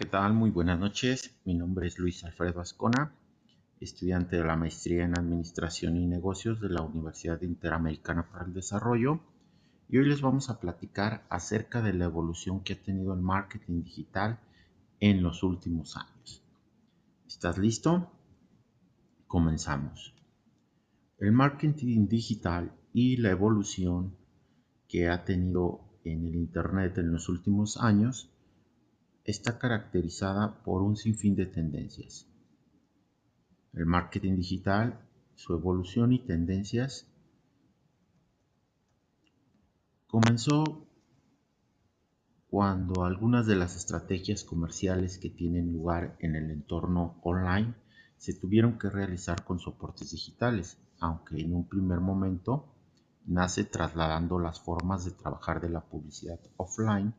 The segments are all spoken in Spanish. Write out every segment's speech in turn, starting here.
¿qué tal? Muy buenas noches. Mi nombre es Luis Alfredo Ascona, estudiante de la maestría en Administración y Negocios de la Universidad Interamericana para el Desarrollo. Y hoy les vamos a platicar acerca de la evolución que ha tenido el marketing digital en los últimos años. ¿Estás listo? Comenzamos. El marketing digital y la evolución que ha tenido en el Internet en los últimos años está caracterizada por un sinfín de tendencias. El marketing digital, su evolución y tendencias comenzó cuando algunas de las estrategias comerciales que tienen lugar en el entorno online se tuvieron que realizar con soportes digitales, aunque en un primer momento nace trasladando las formas de trabajar de la publicidad offline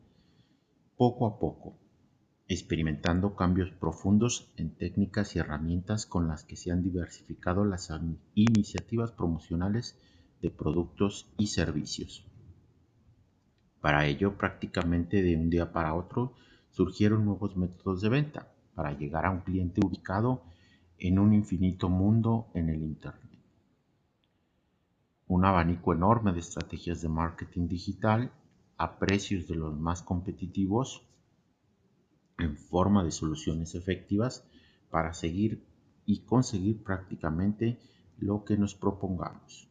poco a poco experimentando cambios profundos en técnicas y herramientas con las que se han diversificado las iniciativas promocionales de productos y servicios. Para ello, prácticamente de un día para otro, surgieron nuevos métodos de venta para llegar a un cliente ubicado en un infinito mundo en el Internet. Un abanico enorme de estrategias de marketing digital a precios de los más competitivos en forma de soluciones efectivas para seguir y conseguir prácticamente lo que nos propongamos.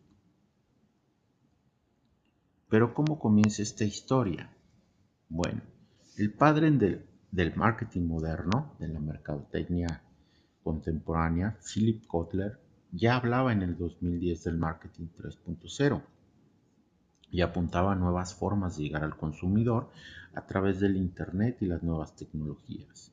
Pero ¿cómo comienza esta historia? Bueno, el padre del, marketing moderno, de la mercadotecnia contemporánea, Philip Kotler, ya hablaba en el 2010 del marketing 3.0 y apuntaba a nuevas formas de llegar al consumidor a través del Internet y las nuevas tecnologías.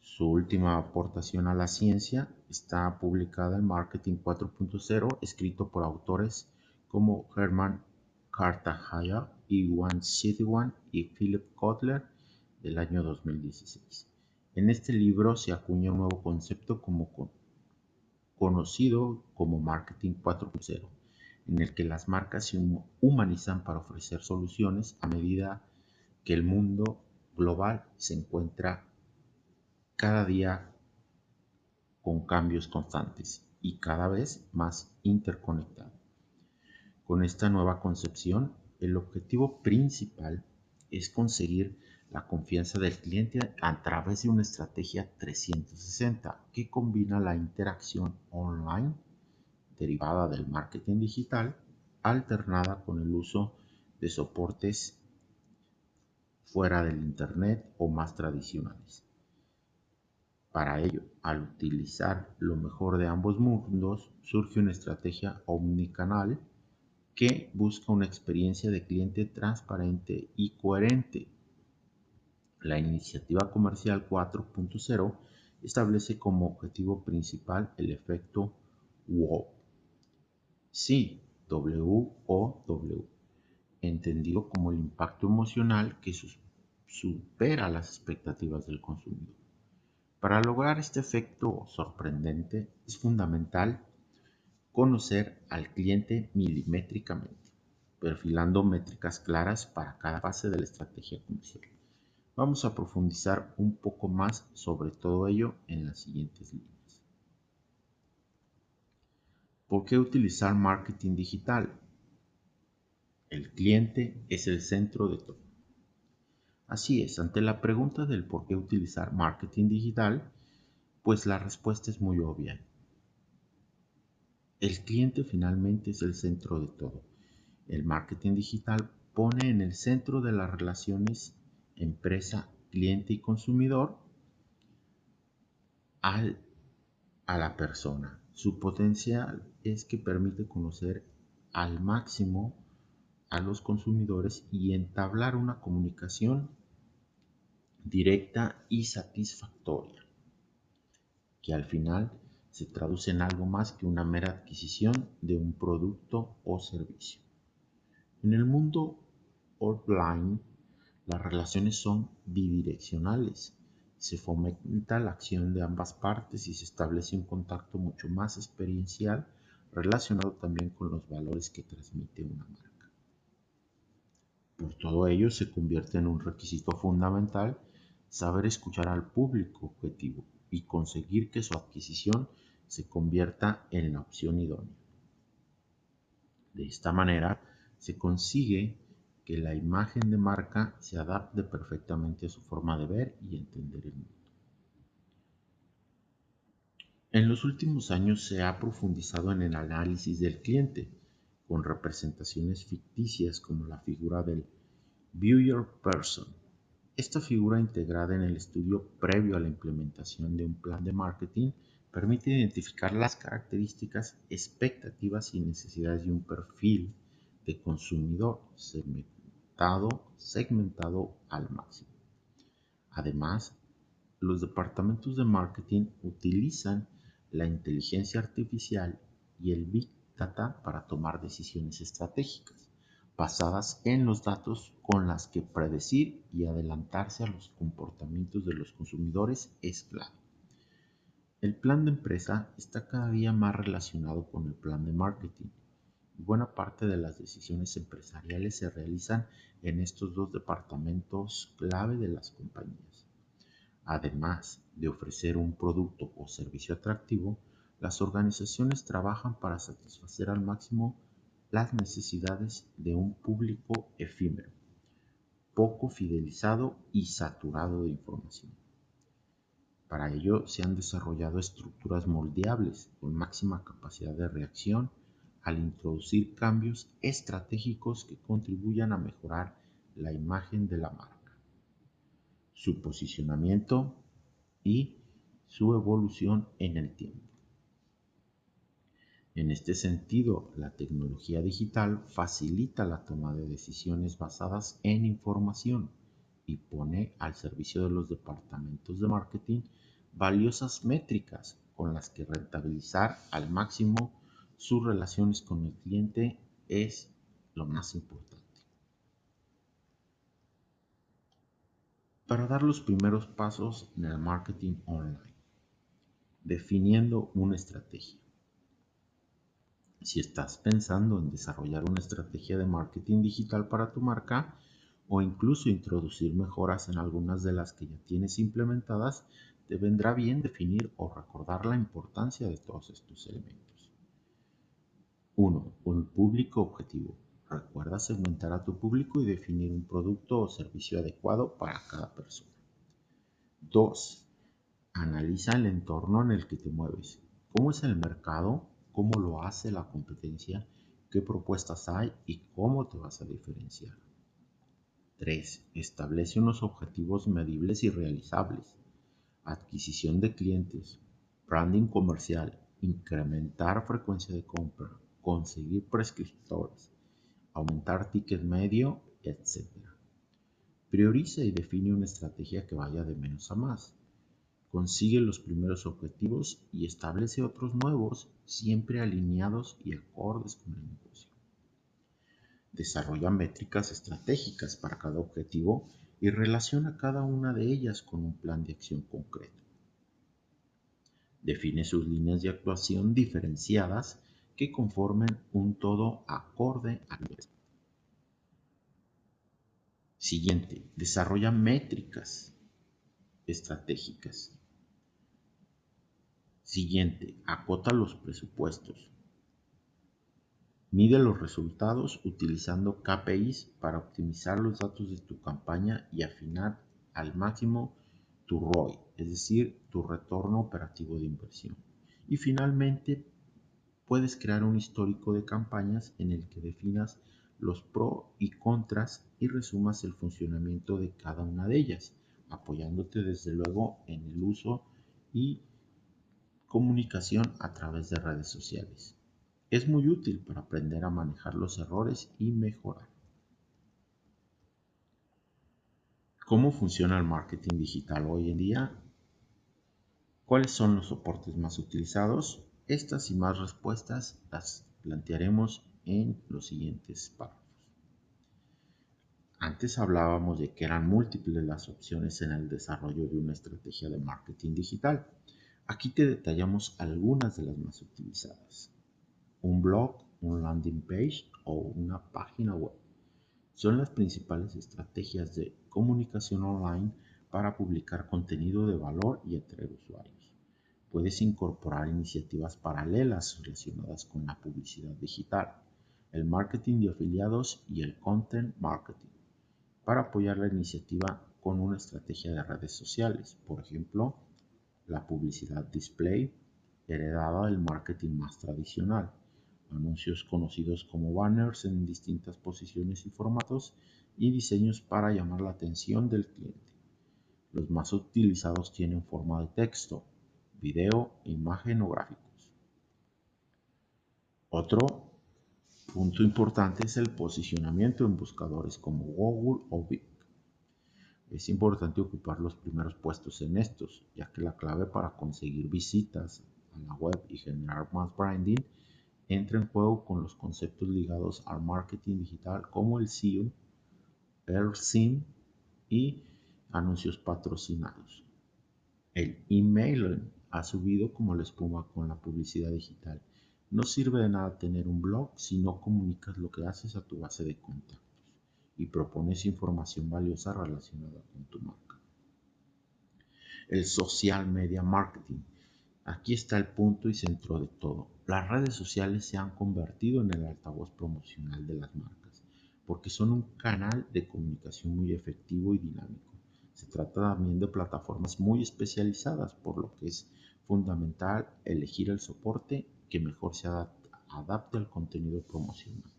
Su última aportación a la ciencia está publicada en Marketing 4.0, escrito por autores como Herman Cartagena, Iwan Sidwan y Philip Kotler del año 2016. En este libro se acuña un nuevo concepto como conocido como Marketing 4.0 en el que las marcas se humanizan para ofrecer soluciones a medida que el mundo global se encuentra cada día con cambios constantes y cada vez más interconectado. Con esta nueva concepción, el objetivo principal es conseguir la confianza del cliente a través de una estrategia 360 que combina la interacción online derivada del marketing digital alternada con el uso de soportes fuera del Internet o más tradicionales. Para ello, al utilizar lo mejor de ambos mundos, surge una estrategia omnicanal que busca una experiencia de cliente transparente y coherente. La iniciativa comercial 4.0 establece como objetivo principal el efecto WOW Sí, W-O-W, entendido como el impacto emocional que supera las expectativas del consumidor. Para lograr este efecto sorprendente es fundamental conocer al cliente milimétricamente, perfilando métricas claras para cada fase de la estrategia comercial. Vamos a profundizar un poco más sobre todo ello en las siguientes líneas. ¿Por qué utilizar marketing digital? El cliente es el centro de todo. Así es, ante la pregunta del por qué utilizar marketing digital, pues la respuesta es muy obvia. El cliente finalmente es el centro de todo. El marketing digital pone en el centro de las relaciones empresa, cliente y consumidor al, a la persona. Su potencial es que permite conocer al máximo a los consumidores y entablar una comunicación directa y satisfactoria, que al final se traduce en algo más que una mera adquisición de un producto o servicio. En el mundo offline, las relaciones son bidireccionales se fomenta la acción de ambas partes y se establece un contacto mucho más experiencial relacionado también con los valores que transmite una marca. Por todo ello se convierte en un requisito fundamental saber escuchar al público objetivo y conseguir que su adquisición se convierta en la opción idónea. De esta manera se consigue que la imagen de marca se adapte perfectamente a su forma de ver y entender el mundo. En los últimos años se ha profundizado en el análisis del cliente, con representaciones ficticias como la figura del Viewer Person. Esta figura integrada en el estudio previo a la implementación de un plan de marketing permite identificar las características, expectativas y necesidades de un perfil de consumidor segmentado, segmentado al máximo. Además, los departamentos de marketing utilizan la inteligencia artificial y el Big Data para tomar decisiones estratégicas basadas en los datos con las que predecir y adelantarse a los comportamientos de los consumidores es clave. El plan de empresa está cada día más relacionado con el plan de marketing buena parte de las decisiones empresariales se realizan en estos dos departamentos clave de las compañías. Además de ofrecer un producto o servicio atractivo, las organizaciones trabajan para satisfacer al máximo las necesidades de un público efímero, poco fidelizado y saturado de información. Para ello se han desarrollado estructuras moldeables con máxima capacidad de reacción al introducir cambios estratégicos que contribuyan a mejorar la imagen de la marca su posicionamiento y su evolución en el tiempo. En este sentido, la tecnología digital facilita la toma de decisiones basadas en información y pone al servicio de los departamentos de marketing valiosas métricas con las que rentabilizar al máximo sus relaciones con el cliente es lo más importante. Para dar los primeros pasos en el marketing online, definiendo una estrategia. Si estás pensando en desarrollar una estrategia de marketing digital para tu marca o incluso introducir mejoras en algunas de las que ya tienes implementadas, te vendrá bien definir o recordar la importancia de todos estos elementos. 1. Un público objetivo. Recuerda segmentar a tu público y definir un producto o servicio adecuado para cada persona. 2. Analiza el entorno en el que te mueves. ¿Cómo es el mercado? ¿Cómo lo hace la competencia? ¿Qué propuestas hay y cómo te vas a diferenciar? 3. Establece unos objetivos medibles y realizables. Adquisición de clientes, branding comercial, incrementar frecuencia de compra, conseguir prescriptores, aumentar ticket medio, etc. Prioriza y define una estrategia que vaya de menos a más. Consigue los primeros objetivos y establece otros nuevos, siempre alineados y acordes con el negocio. Desarrolla métricas estratégicas para cada objetivo y relaciona cada una de ellas con un plan de acción concreto. Define sus líneas de actuación diferenciadas que conformen un todo acorde a Siguiente, desarrolla métricas estratégicas. Siguiente, acota los presupuestos. Mide los resultados utilizando KPIs para optimizar los datos de tu campaña y afinar al máximo tu ROI, es decir, tu retorno operativo de inversión. Y finalmente, puedes crear un histórico de campañas en el que definas los pros y contras y resumas el funcionamiento de cada una de ellas, apoyándote desde luego en el uso y comunicación a través de redes sociales. Es muy útil para aprender a manejar los errores y mejorar. ¿Cómo funciona el marketing digital hoy en día? ¿Cuáles son los soportes más utilizados? Estas y más respuestas las plantearemos en los siguientes párrafos. Antes hablábamos de que eran múltiples las opciones en el desarrollo de una estrategia de marketing digital. Aquí te detallamos algunas de las más utilizadas. Un blog, un landing page o una página web son las principales estrategias de comunicación online para publicar contenido de valor y atraer usuarios. Puedes incorporar iniciativas paralelas relacionadas con la publicidad digital, el marketing de afiliados y el content marketing para apoyar la iniciativa con una estrategia de redes sociales, por ejemplo, la publicidad display heredada del marketing más tradicional, anuncios conocidos como banners en distintas posiciones y formatos y diseños para llamar la atención del cliente. Los más utilizados tienen forma de texto, video, imagen o gráficos. Otro punto importante es el posicionamiento en buscadores como Google o Bing. Es importante ocupar los primeros puestos en estos, ya que la clave para conseguir visitas a la web y generar más branding entra en juego con los conceptos ligados al marketing digital como el SEO, el SIM y anuncios patrocinados. El email ha subido como la espuma con la publicidad digital. No sirve de nada tener un blog si no comunicas lo que haces a tu base de contactos y propones información valiosa relacionada con tu marca. El social media marketing Aquí está el punto y centro de todo. Las redes sociales se han convertido en el altavoz promocional de las marcas, porque son un canal de comunicación muy efectivo y dinámico. Se trata también de plataformas muy especializadas, por lo que es fundamental elegir el soporte que mejor se adapte al contenido promocional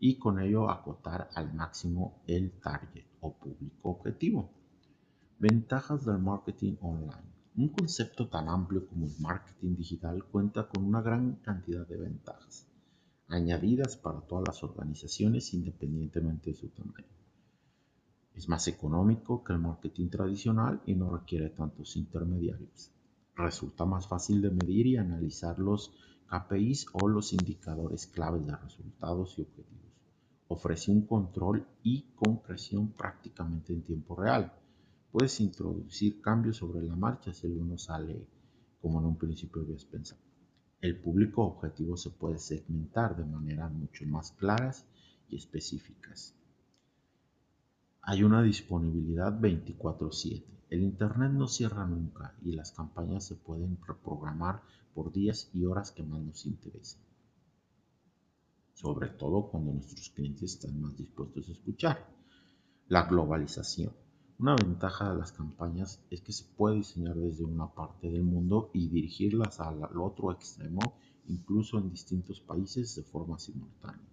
y con ello acotar al máximo el target o público objetivo. Ventajas del marketing online. Un concepto tan amplio como el marketing digital cuenta con una gran cantidad de ventajas, añadidas para todas las organizaciones independientemente de su tamaño. Es más económico que el marketing tradicional y no requiere tantos intermediarios. Resulta más fácil de medir y analizar los KPIs o los indicadores claves de resultados y objetivos. Ofrece un control y concreción prácticamente en tiempo real Puedes introducir cambios sobre la marcha si algo no sale como en un principio habías pensado. El público objetivo se puede segmentar de manera mucho más claras y específicas. Hay una disponibilidad 24/7. El Internet no cierra nunca y las campañas se pueden reprogramar por días y horas que más nos interesen. Sobre todo cuando nuestros clientes están más dispuestos a escuchar. La globalización. Una ventaja de las campañas es que se puede diseñar desde una parte del mundo y dirigirlas al otro extremo, incluso en distintos países de forma simultánea,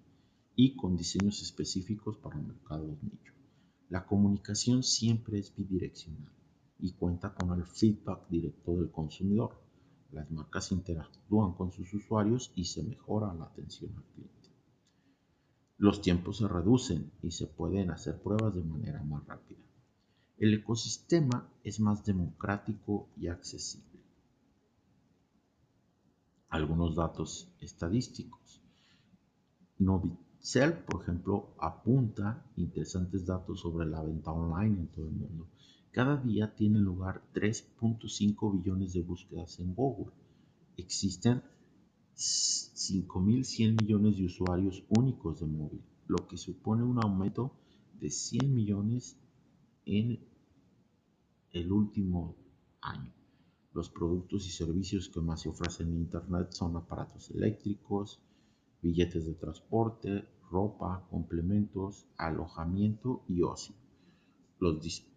y con diseños específicos para mercados nicho. La comunicación siempre es bidireccional y cuenta con el feedback directo del consumidor. Las marcas interactúan con sus usuarios y se mejora la atención al cliente. Los tiempos se reducen y se pueden hacer pruebas de manera más rápida. El ecosistema es más democrático y accesible. Algunos datos estadísticos. Novicel, por ejemplo, apunta interesantes datos sobre la venta online en todo el mundo. Cada día tienen lugar 3.5 billones de búsquedas en Google. Existen 5.100 millones de usuarios únicos de móvil, lo que supone un aumento de 100 millones en el último año. Los productos y servicios que más se ofrecen en Internet son aparatos eléctricos, billetes de transporte, ropa, complementos, alojamiento y ocio. Los dispositivos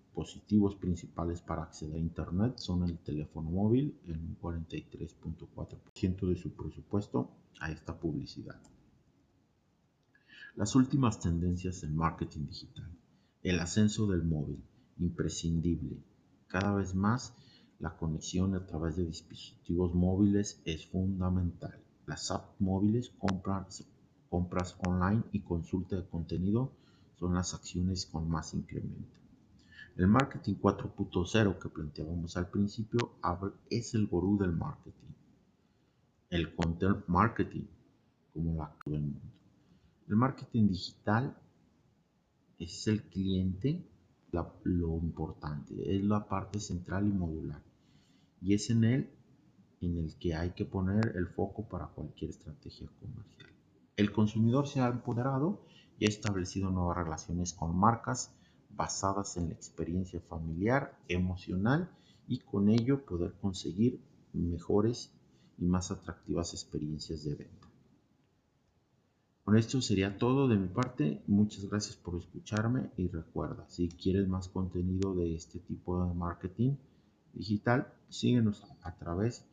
principales para acceder a Internet son el teléfono móvil, en un 43.4% de su presupuesto a esta publicidad. Las últimas tendencias en marketing digital. El ascenso del móvil, imprescindible. Cada vez más la conexión a través de dispositivos móviles es fundamental. Las apps móviles, compras online y consulta de contenido son las acciones con más incremento. El marketing 4.0 que planteábamos al principio es el gurú del marketing. El content marketing, como la del mundo. El marketing digital es el cliente lo importante, es la parte central y modular. Y es en él en el que hay que poner el foco para cualquier estrategia comercial. El consumidor se ha empoderado y ha establecido nuevas relaciones con marcas basadas en la experiencia familiar, emocional y con ello poder conseguir mejores y más atractivas experiencias de venta. Con esto sería todo de mi parte. Muchas gracias por escucharme y recuerda, si quieres más contenido de este tipo de marketing digital, síguenos a través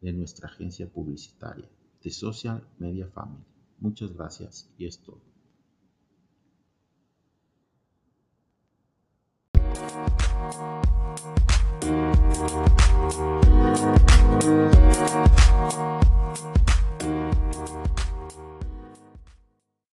de nuestra agencia publicitaria, de Social Media Family. Muchas gracias y es todo. Thank you.